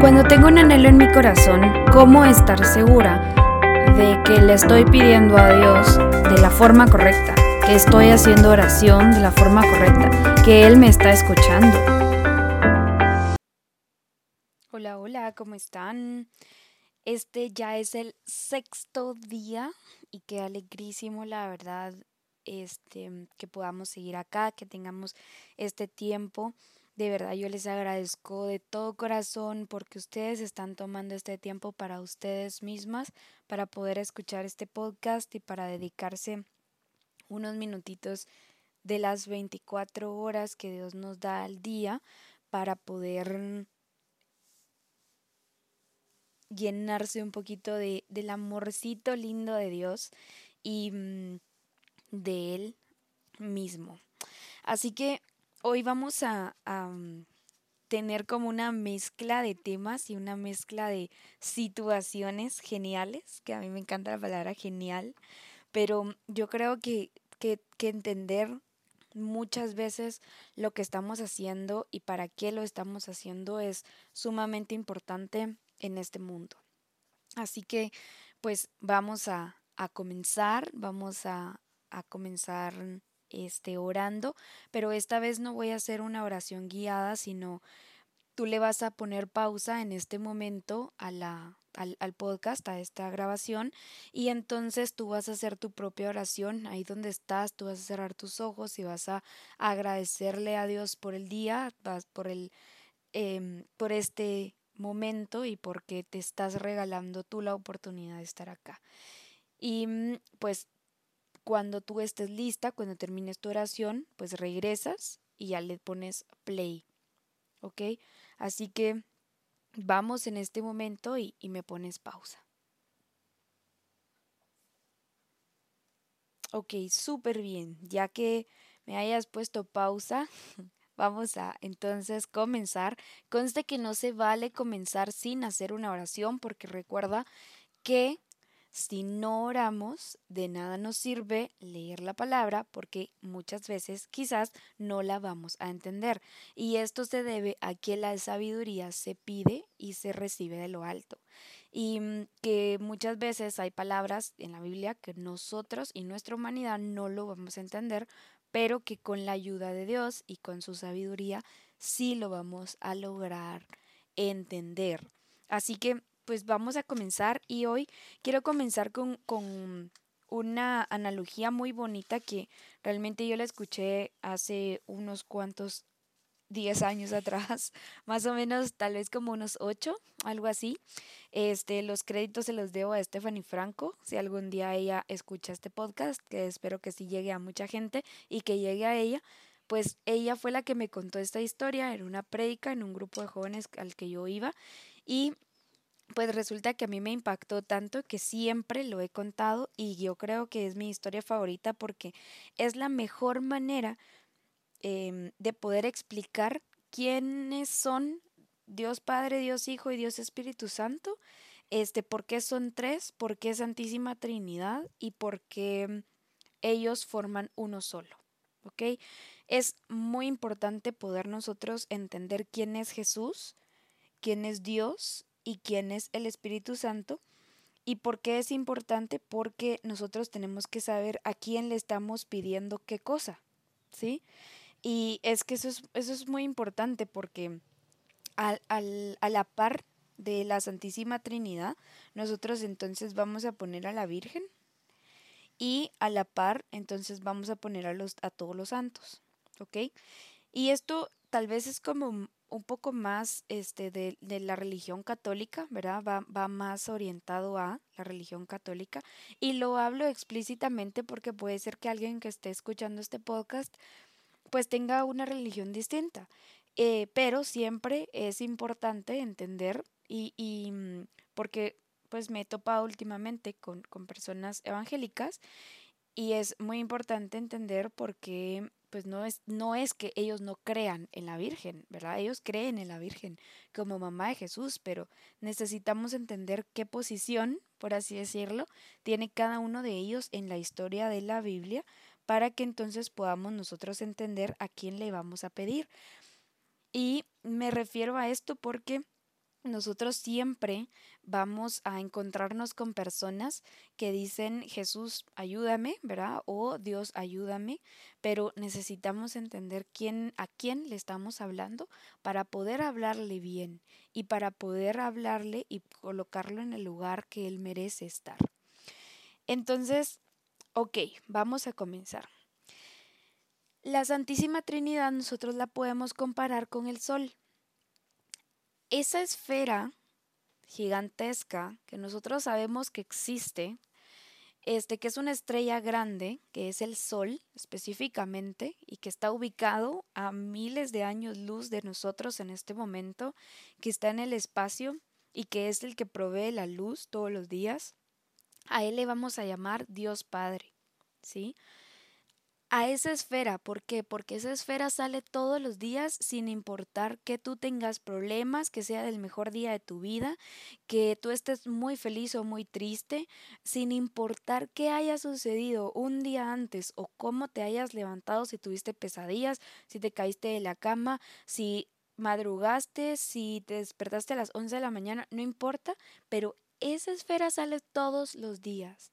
Cuando tengo un anhelo en mi corazón, ¿cómo estar segura de que le estoy pidiendo a Dios de la forma correcta? Que estoy haciendo oración de la forma correcta, que Él me está escuchando. Hola, hola, ¿cómo están? Este ya es el sexto día y qué alegrísimo, la verdad, este, que podamos seguir acá, que tengamos este tiempo de verdad yo les agradezco de todo corazón porque ustedes están tomando este tiempo para ustedes mismas, para poder escuchar este podcast y para dedicarse unos minutitos de las 24 horas que Dios nos da al día para poder llenarse un poquito de, del amorcito lindo de Dios y mm, de Él mismo. Así que hoy vamos a, mm, tener como una mezcla de temas y una mezcla de situaciones geniales, que a mí me encanta la palabra genial, pero yo creo que, que, entender muchas veces lo que estamos haciendo y para qué lo estamos haciendo es sumamente importante en este mundo. Así que pues vamos a, a comenzar, vamos a, a comenzar este, orando, pero esta vez no voy a hacer una oración guiada, sino tú le vas a poner pausa en este momento a la, al, al, podcast, a esta grabación, y entonces tú vas a hacer tu propia oración ahí donde estás, tú vas a cerrar tus ojos y vas a agradecerle a Dios por el día, por el eh, por este momento y porque te estás regalando tú la oportunidad de estar acá. Y mm, pues cuando tú estés lista, cuando termines tu oración, pues regresas y ya le pones play. ¿Ok? Así que vamos en este momento y, y me pones pausa. Ok, súper bien. Ya que me hayas puesto pausa, vamos a entonces comenzar. Conste que no se vale comenzar sin hacer una oración porque recuerda que si no oramos, de nada nos sirve leer la palabra porque muchas veces quizás no la vamos a entender. Y esto se debe a que la sabiduría se pide y se recibe de lo alto. Y mm, que muchas veces hay palabras en la Biblia que nosotros y nuestra humanidad no lo vamos a entender, pero que con la ayuda de Dios y con su sabiduría sí lo vamos a lograr entender. Así que pues vamos a comenzar y hoy quiero comenzar con, con una analogía muy bonita que realmente yo la escuché hace unos cuantos 10 años atrás, más o menos, tal vez como unos 8, algo así. Este, los créditos se los debo a Stephanie Franco, si algún día ella escucha este podcast, que espero que sí llegue a mucha gente y que llegue a ella, pues ella fue la que me contó esta historia en una prédica en un grupo de jóvenes al que yo iba y pues resulta que a mí me impactó tanto que siempre lo he contado y yo creo que es mi historia favorita porque es la mejor manera em, de poder explicar quiénes son Dios Padre, Dios Hijo y Dios Espíritu Santo, este, por qué son tres, por qué Santísima Trinidad y por qué ellos forman uno solo. Es muy importante poder nosotros entender quién es Jesús, quién es Dios y quién es el Espíritu Santo. ¿Y por qué es importante? Porque nosotros tenemos que saber a quién le estamos pidiendo qué cosa, ¿sí? Y es que eso es, eso es muy importante porque al, al, a la par de la Santísima Trinidad, nosotros entonces vamos a poner a la Virgen y a la par entonces vamos a poner a, los, a todos los santos, ¿ok? Y esto tal vez es como un poco más este, de, de, la religión católica, ¿verdad? Va, va, más orientado a la religión católica. Y lo hablo explícitamente porque puede ser que alguien que esté escuchando este podcast pues tenga una religión distinta. Eh, pero siempre es importante entender y, y mm, porque pues me he topado últimamente con, con personas evangélicas y es muy importante entender por qué pues no es, no es que ellos no crean en la Virgen, ¿verdad? Ellos creen en la Virgen como mamá de Jesús, pero necesitamos entender qué posición, por así decirlo, tiene cada uno de ellos en la historia de la Biblia para que entonces podamos nosotros entender a quién le vamos a pedir. Y me refiero a esto porque nosotros siempre vamos a encontrarnos con personas que dicen Jesús ayúdame, ¿verdad? O Dios ayúdame, pero necesitamos entender quién a quién le estamos hablando para poder hablarle bien y para poder hablarle y colocarlo en el lugar que él merece estar. Entonces, ok, vamos a comenzar. La Santísima Trinidad nosotros la podemos comparar con el Sol esa esfera gigantesca que nosotros sabemos que existe, este que es una estrella grande, que es el Sol específicamente, y que está ubicado a miles de años luz de nosotros en este momento, que está en el espacio y que es el que provee la luz todos los días, a él le vamos a llamar Dios Padre, ¿sí? A esa esfera. ¿Por qué? Porque esa esfera sale todos los días sin importar que tú tengas problemas, que sea el mejor día de tu vida, que tú estés muy feliz o muy triste, sin importar qué haya sucedido un día antes o cómo te hayas levantado, si tuviste pesadillas, si te caíste de la cama, si madrugaste, si te despertaste a las 11 de la mañana, no importa, pero esa esfera sale todos los días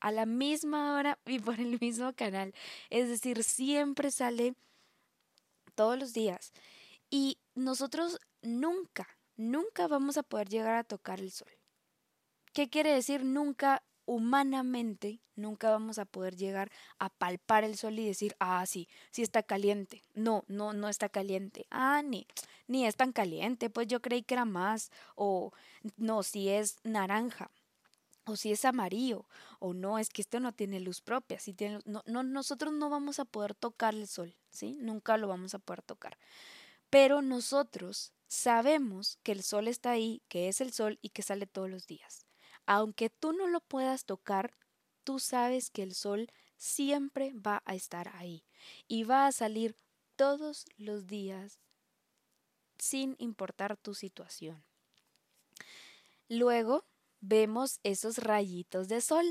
a la misma hora y por el mismo canal. Es decir, siempre sale todos los días. Y nosotros nunca, nunca vamos a poder llegar a tocar el sol. ¿Qué quiere decir nunca? Humanamente, nunca vamos a poder llegar a palpar el sol y decir, ah, sí, sí está caliente. No, no, no está caliente. Ah, ni, ni es tan caliente, pues yo creí que era más. O no, si es naranja o si es amarillo, o no, es que esto no tiene luz propia, si tiene, no, no, nosotros no vamos a poder tocar el sol, ¿sí? Nunca lo vamos a poder tocar. Pero nosotros sabemos que el sol está ahí, que es el sol y que sale todos los días. Aunque tú no lo puedas tocar, tú sabes que el sol siempre va a estar ahí y va a salir todos los días sin importar tu situación. Luego, vemos esos rayitos de sol.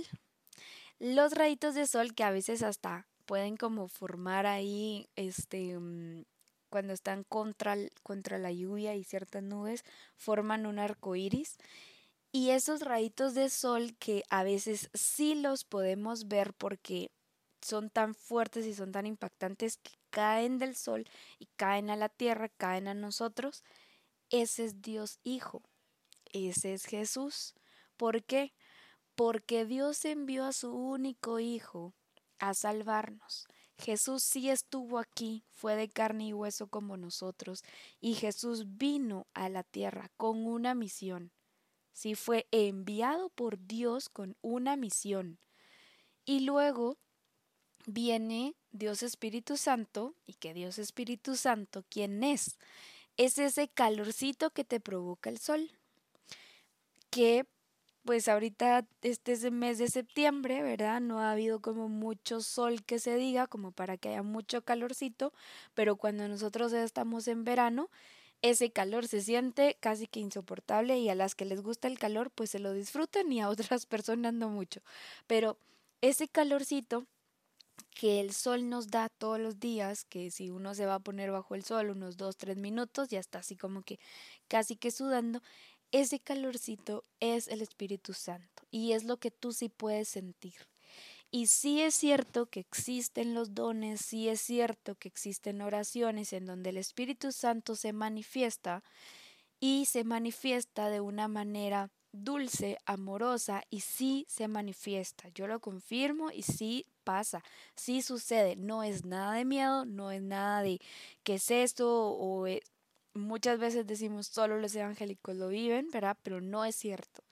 Los rayitos de sol que a veces hasta pueden como formar ahí, este, mm, cuando están contra, contra la lluvia y ciertas nubes, forman un arco iris. Y esos rayitos de sol que a veces sí los podemos ver porque son tan fuertes y son tan impactantes que caen del sol y caen a la tierra, caen a nosotros, ese es Dios Hijo, ese es Jesús. ¿Por qué? Porque Dios envió a su único Hijo a salvarnos. Jesús sí estuvo aquí, fue de carne y hueso como nosotros, y Jesús vino a la tierra con una misión. Sí fue enviado por Dios con una misión. Y luego viene Dios Espíritu Santo, y que Dios Espíritu Santo, ¿quién es? Es ese calorcito que te provoca el sol, que pues ahorita este es el mes de septiembre, ¿verdad? No ha habido como mucho sol que se diga, como para que haya mucho calorcito, pero cuando nosotros estamos en verano, ese calor se siente casi que insoportable y a las que les gusta el calor, pues se lo disfrutan y a otras personas no mucho. Pero ese calorcito que el sol nos da todos los días, que si uno se va a poner bajo el sol unos dos, tres minutos, ya está así como que casi que sudando, ese calorcito es el Espíritu Santo y es lo que tú sí puedes sentir. Y sí es cierto que existen los dones, sí es cierto que existen oraciones en donde el Espíritu Santo se manifiesta y se manifiesta de una manera dulce, amorosa y sí se manifiesta. Yo lo confirmo y sí pasa, sí sucede. No es nada de miedo, no es nada de qué es esto o eh, muchas veces decimos solo los evangélicos lo viven, ¿verdad? Pero no es cierto.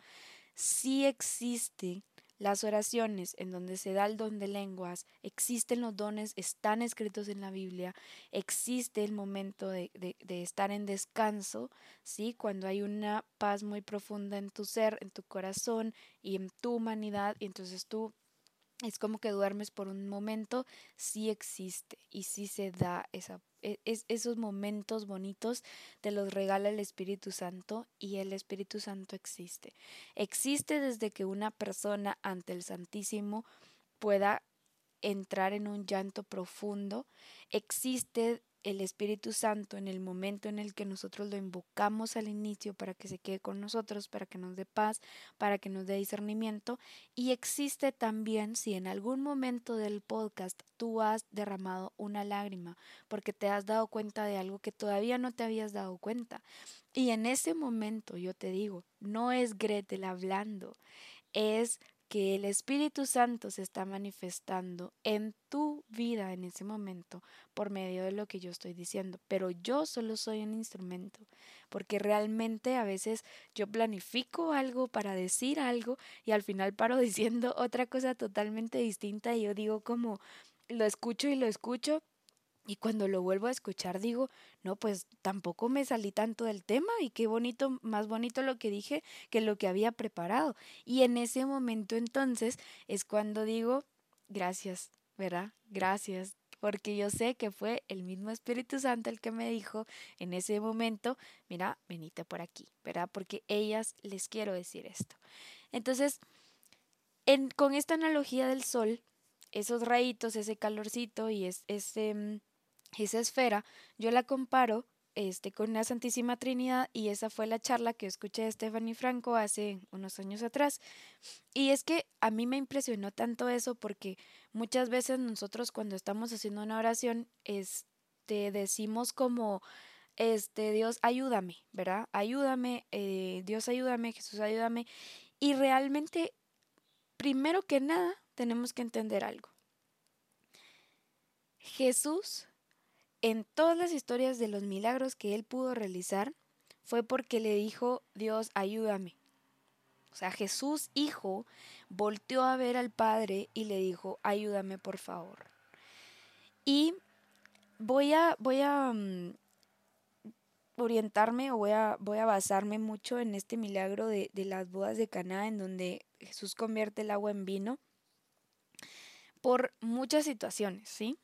Sí existen las oraciones en donde se da el don de lenguas, existen los dones, están escritos en la Biblia, existe el momento de, de, estar en descanso, ¿sí? Cuando hay una paz muy profunda en tu ser, en tu corazón y en tu humanidad, y entonces tú es como que duermes por un momento, sí existe y sí se da esa, e, esos momentos bonitos, te los regala el Espíritu Santo y el Espíritu Santo existe. Existe desde que una persona ante el Santísimo pueda entrar en un llanto profundo, existe el Espíritu Santo en el momento en el que nosotros lo invocamos al inicio para que se quede con nosotros, para que nos dé paz, para que nos dé discernimiento. Y existe también si en algún momento del podcast tú has derramado una lágrima porque te has dado cuenta de algo que todavía no te habías dado cuenta. Y en ese momento yo te digo, no es Gretel hablando, es que el Espíritu Santo se está manifestando en tu vida en ese momento por medio de lo que yo estoy diciendo, pero yo solo soy un instrumento, porque realmente a veces yo planifico algo para decir algo y al final paro diciendo otra cosa totalmente distinta y yo digo como lo escucho y lo escucho, y cuando lo vuelvo a escuchar digo, no, pues tampoco me salí tanto del tema y qué bonito, más bonito lo que dije que lo que había preparado. Y en ese momento entonces es cuando digo, gracias, ¿verdad? Gracias, porque yo sé que fue el mismo Espíritu Santo el que me dijo en ese momento, mira, venite por aquí, ¿verdad? Porque ellas les quiero decir esto. Entonces, en, con esta analogía del sol, esos rayitos, ese calorcito y es, ese mm, esa esfera, yo la comparo este, con la Santísima Trinidad y esa fue la charla que escuché de Stephanie Franco hace unos años atrás. Y es que a mí me impresionó tanto eso porque muchas veces nosotros cuando estamos haciendo una oración, este, decimos como, este, Dios ayúdame, ¿verdad? Ayúdame, eh, Dios ayúdame, Jesús ayúdame. Y realmente, primero que nada, tenemos que entender algo. Jesús en todas las historias de los milagros que él pudo realizar fue porque le dijo, Dios, ayúdame. O sea, Jesús, hijo, volteó a ver al Padre y le dijo, ayúdame por favor. Y voy a, voy a mm, orientarme o voy a, voy a basarme mucho en este milagro de, de las bodas de Caná, en donde Jesús convierte el agua en vino, por muchas situaciones, ¿sí?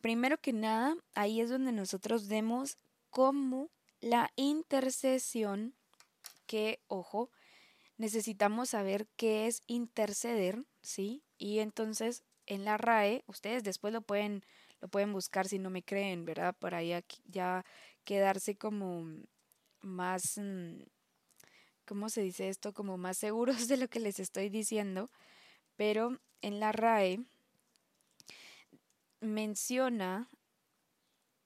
Primero que nada, ahí es donde nosotros vemos cómo la intercesión, que, ojo, necesitamos saber qué es interceder, ¿sí? Y entonces en la RAE, ustedes después lo pueden, lo pueden buscar si no me creen, ¿verdad? Para ya, ya quedarse como más, mm, ¿cómo se dice esto? Como más seguros de lo que les estoy diciendo. Pero en la RAE menciona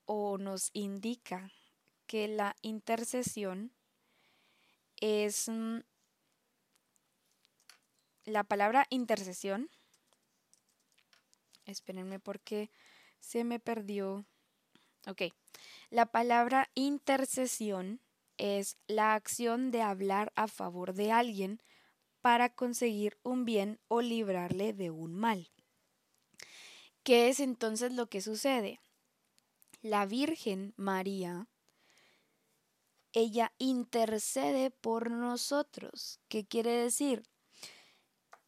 o nos indica que la intercesión es mm, la palabra intercesión. Espérenme porque se me perdió. Ok. La palabra intercesión es la acción de hablar a favor de alguien para conseguir un bien o librarle de un mal. ¿Qué es entonces lo que sucede? La Virgen María, ella intercede por nosotros. ¿Qué quiere decir?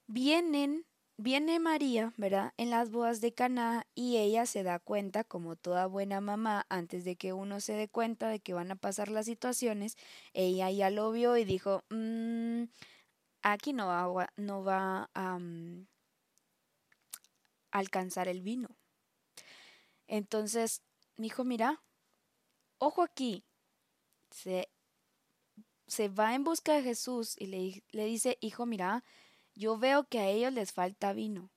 Vienen, viene María, ¿verdad? En las bodas de Caná y ella se da cuenta, como toda buena mamá, antes de que uno se dé cuenta de que van a pasar las situaciones, ella ya lo vio y dijo, mm, aquí no va, no va a... Mm, alcanzar el vino. Entonces, mi hijo, mira, ojo aquí, se, se va en busca de Jesús y le, le, dice, hijo, mira, yo veo que a ellos les falta vino.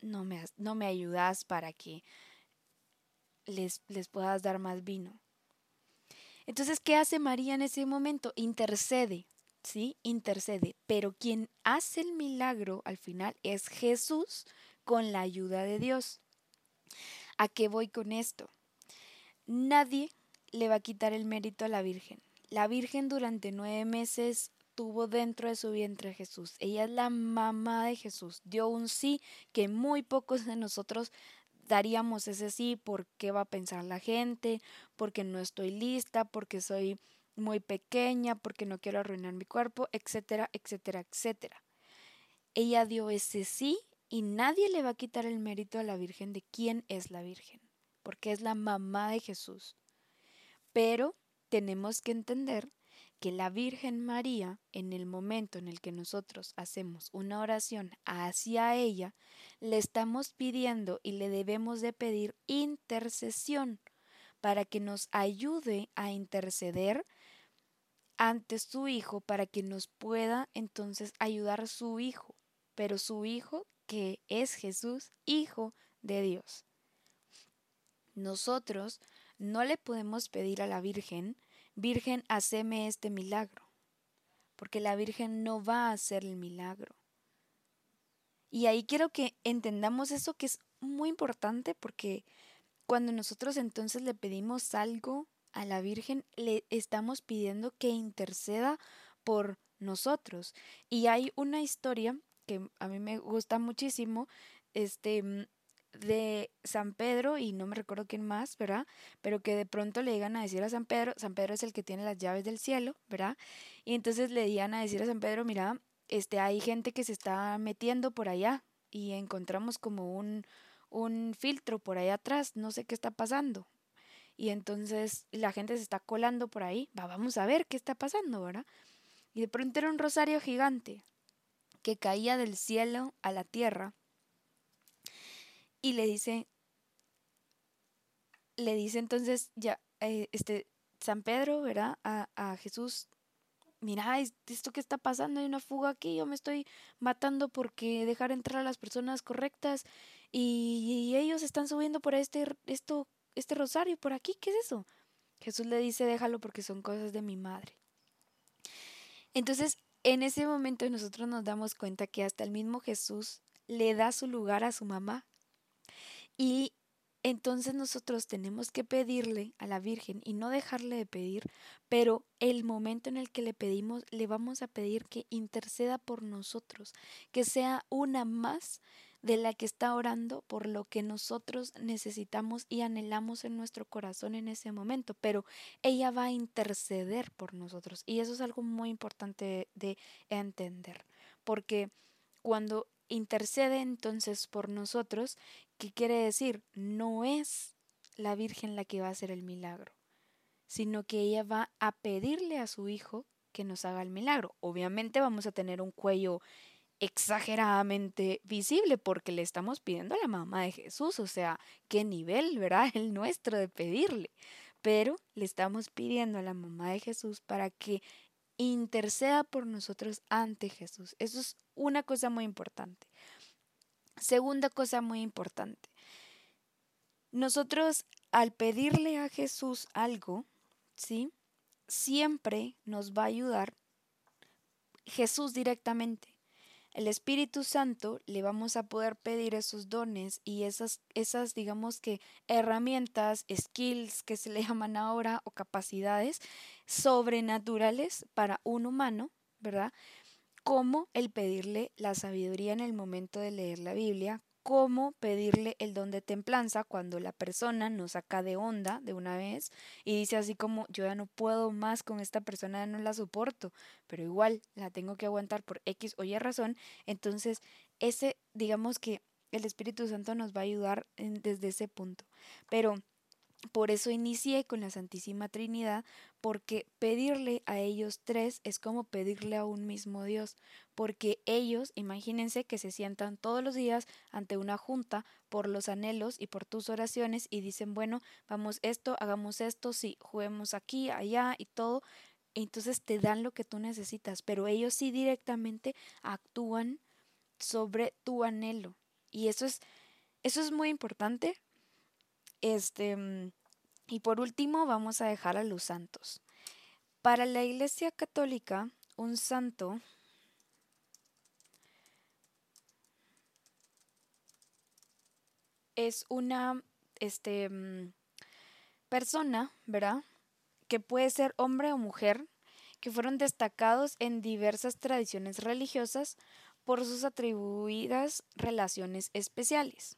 No me, no me ayudas para que les, les puedas dar más vino. Entonces, ¿qué hace María en ese momento? Intercede, ¿sí? Intercede. Pero quien hace el milagro al final es Jesús con la ayuda de Dios. ¿A qué voy con esto? Nadie le va a quitar el mérito a la Virgen. La Virgen durante nueve meses tuvo dentro de su vientre a Jesús. Ella es la mamá de Jesús. Dio un sí que muy pocos de nosotros daríamos ese sí. ¿Por qué va a pensar la gente? Porque no estoy lista, porque soy muy pequeña, porque no quiero arruinar mi cuerpo, etcétera, etcétera, etcétera. Ella dio ese sí y nadie le va a quitar el mérito a la Virgen de quién es la Virgen, porque es la mamá de Jesús. Pero tenemos que entender que la Virgen María, en el momento en el que nosotros hacemos una oración hacia ella, le estamos pidiendo y le debemos de pedir intercesión, para que nos ayude a interceder ante su hijo para que nos pueda entonces ayudar su hijo, pero su hijo que es Jesús, hijo de Dios. Nosotros no le podemos pedir a la Virgen, Virgen, haceme este milagro, porque la Virgen no va a hacer el milagro. Y ahí quiero que entendamos eso que es muy importante porque cuando nosotros entonces le pedimos algo a la Virgen, le estamos pidiendo que interceda por nosotros. Y hay una historia que a mí me gusta muchísimo, este, mm, de San Pedro y no me recuerdo quién más, ¿verdad? Pero que de pronto le digan a decir a San Pedro, San Pedro es el que tiene las llaves del cielo, ¿verdad? Y entonces le digan a decir a San Pedro, mira, este, hay gente que se está metiendo por allá y encontramos como un, un filtro por ahí atrás, no sé qué está pasando. Y entonces la gente se está colando por ahí, va, vamos a ver qué está pasando, ¿verdad? Y de pronto era un rosario gigante que caía del cielo a la tierra y le dice, le dice entonces ya, eh, este, San Pedro, ¿verdad? A, a Jesús, mira, esto que está pasando, hay una fuga aquí, yo me estoy matando porque dejar entrar a las personas correctas y, y ellos están subiendo por este, esto, este rosario por aquí, ¿qué es eso? Jesús le dice, déjalo porque son cosas de mi madre. Entonces, en ese momento nosotros nos damos cuenta que hasta el mismo Jesús le da su lugar a su mamá. Y entonces nosotros tenemos que pedirle a la Virgen y no dejarle de pedir, pero el momento en el que le pedimos, le vamos a pedir que interceda por nosotros, que sea una más de la que está orando por lo que nosotros necesitamos y anhelamos en nuestro corazón en ese momento, pero ella va a interceder por nosotros y eso es algo muy importante de entender, porque cuando intercede entonces por nosotros, ¿qué quiere decir? No es la Virgen la que va a hacer el milagro, sino que ella va a pedirle a su hijo que nos haga el milagro. Obviamente vamos a tener un cuello exageradamente visible porque le estamos pidiendo a la mamá de Jesús, o sea, qué nivel, ¿verdad? El nuestro de pedirle. Pero le estamos pidiendo a la mamá de Jesús para que interceda por nosotros ante Jesús. Eso es una cosa muy importante. Segunda cosa muy importante. Nosotros al pedirle a Jesús algo, ¿sí? Siempre nos va a ayudar Jesús directamente. El Espíritu Santo le vamos a poder pedir esos dones y esas, esas, digamos que, herramientas, skills que se le llaman ahora o capacidades sobrenaturales para un humano, ¿verdad? Como el pedirle la sabiduría en el momento de leer la Biblia, cómo pedirle el don de templanza cuando la persona nos saca de onda de una vez y dice así como yo ya no puedo más con esta persona, ya no la soporto, pero igual la tengo que aguantar por X o Y razón, entonces ese digamos que el Espíritu Santo nos va a ayudar desde ese punto. Pero por eso inicié con la Santísima Trinidad, porque pedirle a ellos tres es como pedirle a un mismo Dios, porque ellos, imagínense que se sientan todos los días ante una junta por los anhelos y por tus oraciones y dicen, bueno, vamos esto, hagamos esto, sí, juguemos aquí, allá y todo, entonces te dan lo que tú necesitas, pero ellos sí directamente actúan sobre tu anhelo. Y eso es, eso es muy importante este, mm, y por último vamos a dejar a los santos. Para la Iglesia Católica, un santo es una este, mm, persona, ¿verdad? Que puede ser hombre o mujer, que fueron destacados en diversas tradiciones religiosas por sus atribuidas relaciones especiales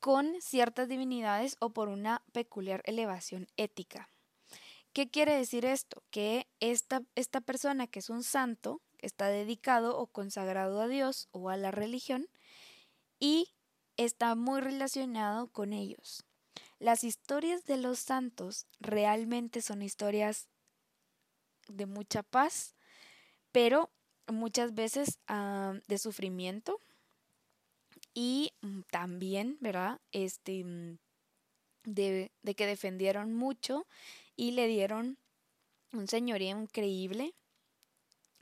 con ciertas divinidades o por una peculiar elevación ética. ¿Qué quiere decir esto? Que esta, esta persona que es un santo está dedicado o consagrado a Dios o a la religión y está muy relacionado con ellos. Las historias de los santos realmente son historias de mucha paz, pero muchas veces ah, de sufrimiento, y mm, también, ¿verdad? Este, mm, de, de que defendieron mucho y le dieron un señorío increíble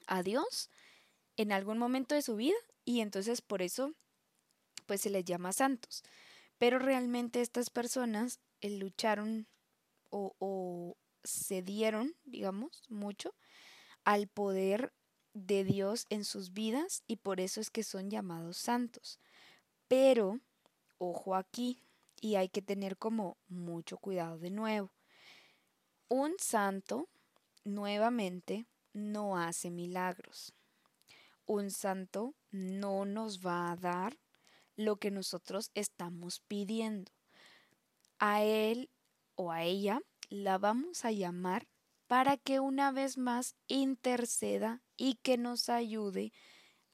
a Dios en algún momento de su vida y entonces por eso pues se les llama santos. Pero realmente estas personas eh, lucharon o, o cedieron, digamos, mucho al poder de Dios en sus vidas y por eso es que son llamados santos. Pero, ojo aquí, y hay que tener como mucho cuidado de nuevo. Un santo, nuevamente, no hace milagros. Un santo no nos va a dar lo que nosotros estamos pidiendo. A él o a ella la vamos a llamar para que una vez más interceda y que nos ayude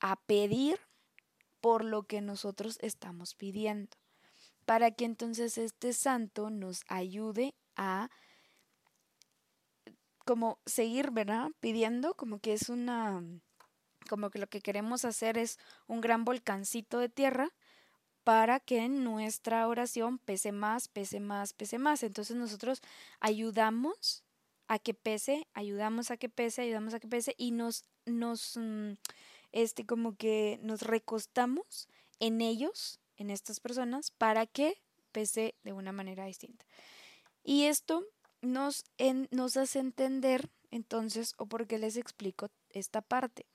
a pedir por lo que nosotros estamos pidiendo, para que entonces este santo nos ayude a como seguir, ¿verdad? Pidiendo, como que es una, como que lo que queremos hacer es un gran volcancito de tierra para que nuestra oración pese más, pese más, pese más. Entonces nosotros ayudamos a que pese, ayudamos a que pese, ayudamos a que pese y nos, nos, mm, este, como que nos recostamos en ellos, en estas personas, para que pese de una manera distinta. Y esto nos, nos hace entender, entonces, o por qué les explico esta parte.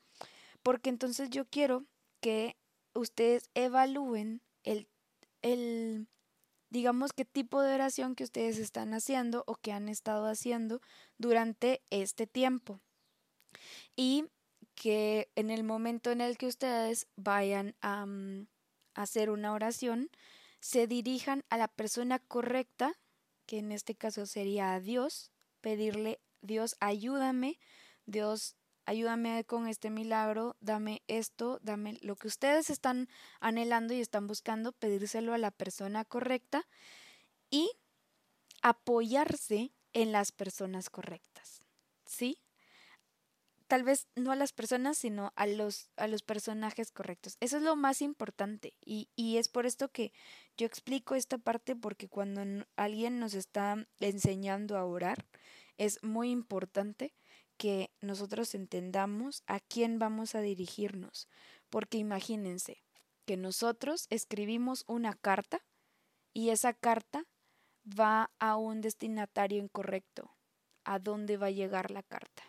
Porque entonces yo quiero que ustedes evalúen el, el, digamos, qué tipo de oración que ustedes están haciendo o que han estado haciendo durante este tiempo. Y que en el momento en el que ustedes vayan a, mm, a hacer una oración, se dirijan a la persona correcta, que en este caso sería a Dios, pedirle, Dios, ayúdame, Dios, ayúdame con este milagro, dame esto, dame lo que ustedes están anhelando y están buscando, pedírselo a la persona correcta y apoyarse en las personas correctas. Tal vez no a las personas, sino a los, a los personajes correctos. Eso es lo más importante. Y, y es por esto que yo explico esta parte, porque cuando alguien nos está enseñando a orar, es muy importante que nosotros entendamos a quién vamos a dirigirnos. Porque imagínense que nosotros escribimos una carta y esa carta va a un destinatario incorrecto. ¿A dónde va a llegar la carta?